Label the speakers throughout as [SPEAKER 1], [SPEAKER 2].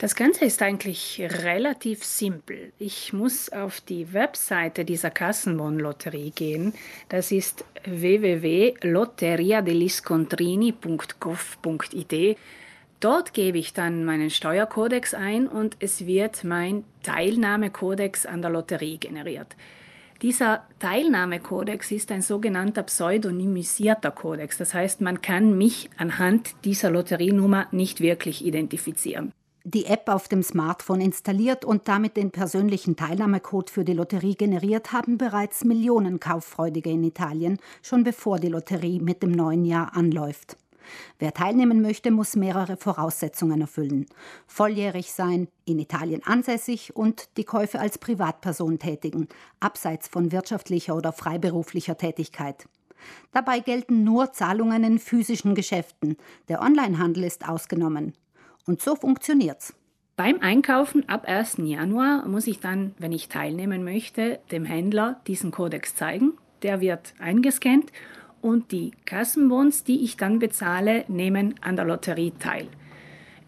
[SPEAKER 1] Das Ganze ist eigentlich relativ simpel. Ich muss auf die Webseite dieser Kassenbon-Lotterie gehen. Das ist www.lotteriadeliscontrini.gov.it. Dort gebe ich dann meinen Steuerkodex ein und es wird mein Teilnahmekodex an der Lotterie generiert. Dieser Teilnahmekodex ist ein sogenannter pseudonymisierter Kodex. Das heißt, man kann mich anhand dieser Lotterienummer nicht wirklich identifizieren
[SPEAKER 2] die App auf dem Smartphone installiert und damit den persönlichen Teilnahmecode für die Lotterie generiert, haben bereits Millionen Kauffreudige in Italien, schon bevor die Lotterie mit dem neuen Jahr anläuft. Wer teilnehmen möchte, muss mehrere Voraussetzungen erfüllen. Volljährig sein, in Italien ansässig und die Käufe als Privatperson tätigen, abseits von wirtschaftlicher oder freiberuflicher Tätigkeit. Dabei gelten nur Zahlungen in physischen Geschäften. Der Onlinehandel ist ausgenommen. Und so funktioniert's.
[SPEAKER 1] Beim Einkaufen ab 1. Januar muss ich dann, wenn ich teilnehmen möchte, dem Händler diesen Kodex zeigen. Der wird eingescannt und die Kassenbons, die ich dann bezahle, nehmen an der Lotterie teil.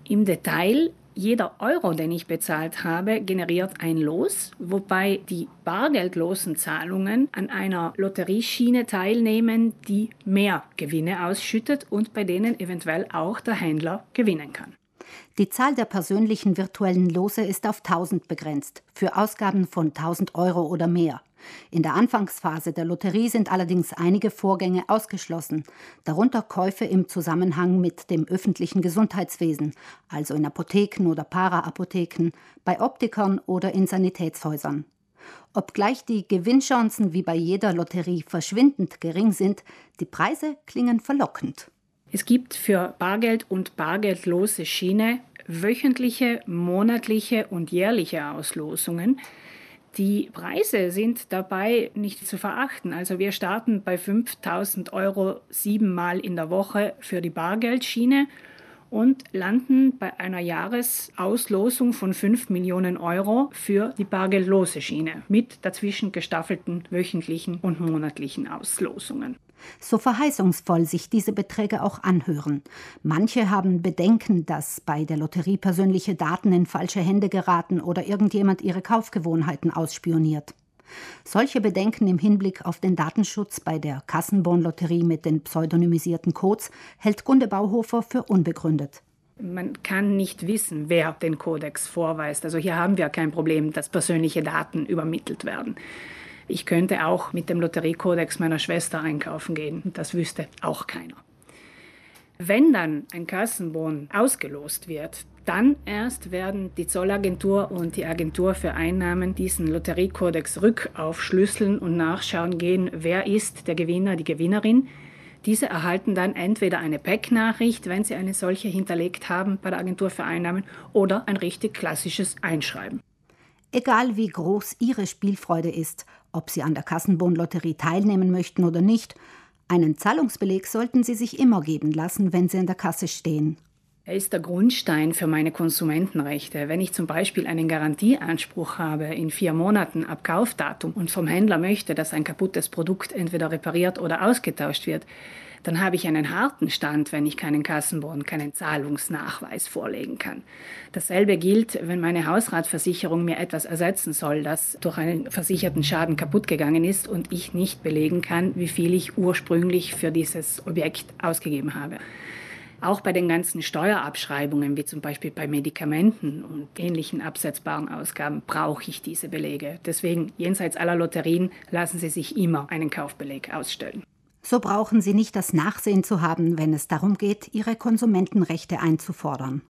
[SPEAKER 1] Im Detail, jeder Euro, den ich bezahlt habe, generiert ein Los, wobei die bargeldlosen Zahlungen an einer Lotterieschiene teilnehmen, die mehr Gewinne ausschüttet und bei denen eventuell auch der Händler gewinnen kann.
[SPEAKER 2] Die Zahl der persönlichen virtuellen Lose ist auf 1000 begrenzt, für Ausgaben von 1000 Euro oder mehr. In der Anfangsphase der Lotterie sind allerdings einige Vorgänge ausgeschlossen, darunter Käufe im Zusammenhang mit dem öffentlichen Gesundheitswesen, also in Apotheken oder Paraapotheken, bei Optikern oder in Sanitätshäusern. Obgleich die Gewinnchancen wie bei jeder Lotterie verschwindend gering sind, die Preise klingen verlockend.
[SPEAKER 1] Es gibt für Bargeld und bargeldlose Schiene wöchentliche, monatliche und jährliche Auslosungen. Die Preise sind dabei nicht zu verachten. Also wir starten bei 5000 Euro siebenmal in der Woche für die Bargeldschiene und landen bei einer Jahresauslosung von 5 Millionen Euro für die bargeldlose Schiene mit dazwischen gestaffelten wöchentlichen und monatlichen Auslosungen
[SPEAKER 2] so verheißungsvoll sich diese Beträge auch anhören. Manche haben Bedenken, dass bei der Lotterie persönliche Daten in falsche Hände geraten oder irgendjemand ihre Kaufgewohnheiten ausspioniert. Solche Bedenken im Hinblick auf den Datenschutz bei der Kassenbon-Lotterie mit den pseudonymisierten Codes hält Gunde Bauhofer für unbegründet.
[SPEAKER 1] Man kann nicht wissen, wer den Kodex vorweist. Also hier haben wir kein Problem, dass persönliche Daten übermittelt werden. Ich könnte auch mit dem Lotteriekodex meiner Schwester einkaufen gehen. Das wüsste auch keiner. Wenn dann ein Kassenbon ausgelost wird, dann erst werden die Zollagentur und die Agentur für Einnahmen diesen Lotteriekodex rückaufschlüsseln und nachschauen gehen, wer ist der Gewinner, die Gewinnerin. Diese erhalten dann entweder eine PEC-Nachricht, wenn sie eine solche hinterlegt haben bei der Agentur für Einnahmen, oder ein richtig klassisches Einschreiben.
[SPEAKER 2] Egal wie groß Ihre Spielfreude ist, ob Sie an der Kassenbonlotterie teilnehmen möchten oder nicht, einen Zahlungsbeleg sollten Sie sich immer geben lassen, wenn Sie in der Kasse stehen.
[SPEAKER 1] Er ist der Grundstein für meine Konsumentenrechte. Wenn ich zum Beispiel einen Garantieanspruch habe in vier Monaten ab Kaufdatum und vom Händler möchte, dass ein kaputtes Produkt entweder repariert oder ausgetauscht wird, dann habe ich einen harten Stand, wenn ich keinen Kassenbon, keinen Zahlungsnachweis vorlegen kann. Dasselbe gilt, wenn meine Hausratversicherung mir etwas ersetzen soll, das durch einen versicherten Schaden kaputt gegangen ist und ich nicht belegen kann, wie viel ich ursprünglich für dieses Objekt ausgegeben habe. Auch bei den ganzen Steuerabschreibungen, wie zum Beispiel bei Medikamenten und ähnlichen absetzbaren Ausgaben, brauche ich diese Belege. Deswegen, jenseits aller Lotterien, lassen Sie sich immer einen Kaufbeleg ausstellen.
[SPEAKER 2] So brauchen Sie nicht das Nachsehen zu haben, wenn es darum geht, Ihre Konsumentenrechte einzufordern.